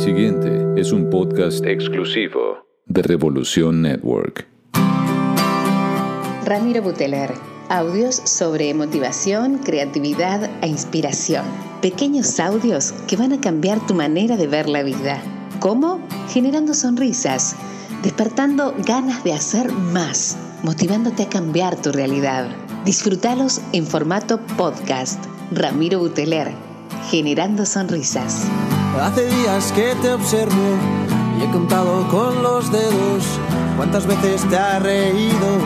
Siguiente es un podcast exclusivo de Revolución Network. Ramiro Buteler. Audios sobre motivación, creatividad e inspiración. Pequeños audios que van a cambiar tu manera de ver la vida. ¿Cómo? Generando sonrisas, despertando ganas de hacer más, motivándote a cambiar tu realidad. Disfrútalos en formato podcast. Ramiro Buteler, generando sonrisas. Hace días que te observo y he contado con los dedos cuántas veces te ha reído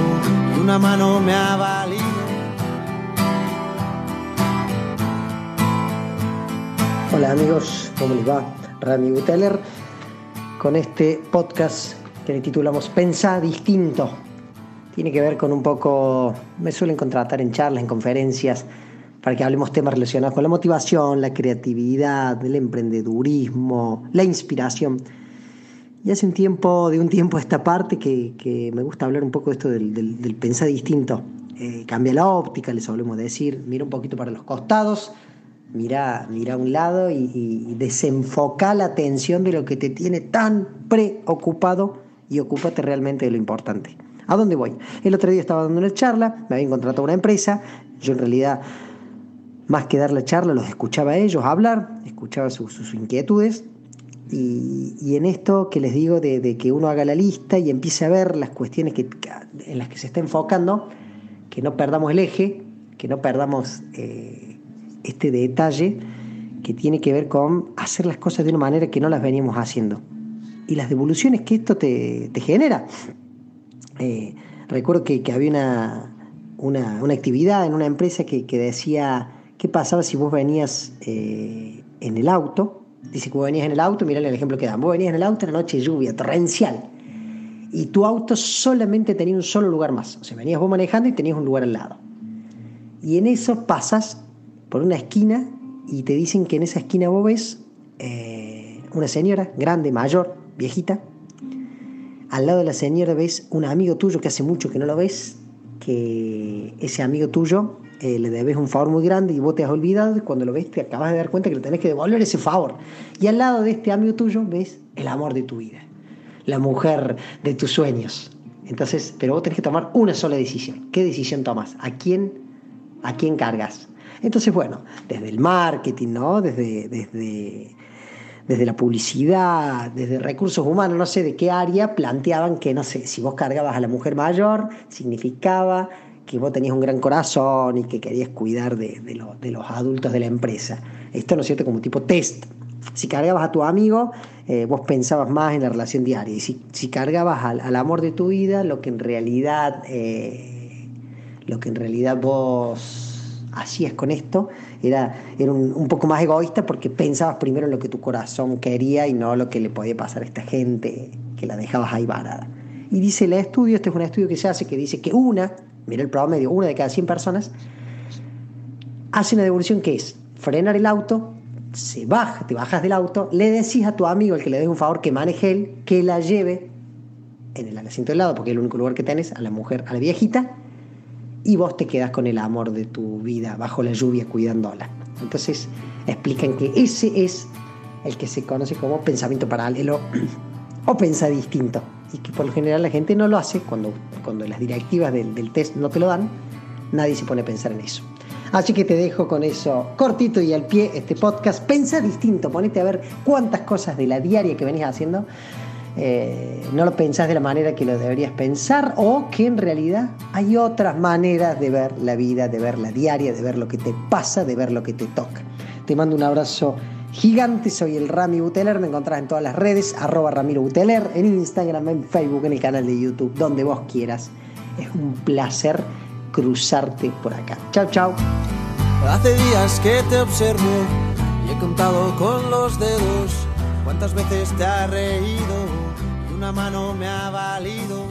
y una mano me ha valido. Hola amigos, ¿cómo les va? Rami Buteller con este podcast que le titulamos Pensa distinto. Tiene que ver con un poco, me suelen contratar en charlas, en conferencias, para que hablemos temas relacionados con la motivación, la creatividad, el emprendedurismo, la inspiración. Y hace un tiempo, de un tiempo a esta parte, que, me gusta hablar un poco de esto del, pensar distinto. Eh, cambia la óptica, les solemos decir, mira un poquito para los costados, mira, mira a un lado y, desenfoca la atención de lo que te tiene tan preocupado y ocúpate realmente de lo importante. ¿A dónde voy? El otro día estaba dando una charla, me había contratado una empresa, yo en realidad más que dar la charla, los escuchaba a ellos hablar, escuchaba sus, inquietudes. Y, en esto que les digo de, que uno haga la lista y empiece a ver las cuestiones que, en las que se está enfocando, que no perdamos el eje, que no perdamos eh, este detalle que tiene que ver con hacer las cosas de una manera que no las veníamos haciendo. Y las devoluciones que esto te, genera. Eh, recuerdo que, había una, actividad en una empresa que, que decía ¿Qué pasaba si vos venías eh, en el auto? Dice que vos venías en el auto, mirá el ejemplo que dan. Vos venías en el auto en la noche lluvia, torrencial. Y tu auto solamente tenía un solo lugar más. O sea, venías vos manejando y tenías un lugar al lado. Y en eso pasas por una esquina y te dicen que en esa esquina vos ves eh, una señora grande, mayor, viejita. Al lado de la señora ves un amigo tuyo que hace mucho que no lo ves, que ese amigo tuyo eh, le debes un favor muy grande y vos te has olvidado cuando lo ves te acabas de dar cuenta que le tenés que devolver ese favor. Y al lado de este amigo tuyo ves el amor de tu vida, la mujer de tus sueños. Entonces, pero vos tenés que tomar una sola decisión. ¿Qué decisión tomas? ¿A quién, a quién cargas? Entonces, bueno, desde el marketing, ¿no? Desde, desde, desde la publicidad, desde recursos humanos, no sé de qué área, planteaban que, no sé, si vos cargabas a la mujer mayor, significaba que vos tenías un gran corazón y que querías cuidar de, los adultos de la empresa. Esto, ¿no es cierto?, como tipo test. Si cargabas a tu amigo, eh, vos pensabas más en la relación diaria. Y si, cargabas al, amor de tu vida, lo que en realidad, eh, lo que en realidad vos hacías con esto era, era un, poco más egoísta porque pensabas primero en lo que tu corazón quería y no lo que le podía pasar a esta gente que la dejabas ahí varada. Y dice el estudio, este es un estudio que se hace, que dice que una mira el promedio, una de cada 100 personas, hace una devolución que es frenar el auto, se baja, te bajas del auto, le decís a tu amigo, el que le des un favor, que maneje él, que la lleve en el asiento del lado, porque es el único lugar que tenés, a la mujer, a la viejita, y vos te quedas con el amor de tu vida bajo la lluvia cuidándola. Entonces explican que ese es el que se conoce como pensamiento paralelo o pensa distinto y que por lo general la gente no lo hace cuando, cuando las directivas del, test no te lo dan, nadie se pone a pensar en eso. Así que te dejo con eso cortito y al pie este podcast. Pensa distinto, ponete a ver cuántas cosas de la diaria que venís haciendo eh, no lo pensás de la manera que lo deberías pensar o que en realidad hay otras maneras de ver la vida, de ver la diaria, de ver lo que te pasa, de ver lo que te toca. Te mando un abrazo gigante. Soy el Rami Buteler. Me encontrás en todas las redes, arroba Ramiro Buteler, en Instagram, en Facebook, en el canal de YouTube, donde vos quieras. Es un placer cruzarte por acá. Chao, chao. Hace días que te observo y he contado con los dedos cuántas veces te ha reído una mano me ha valido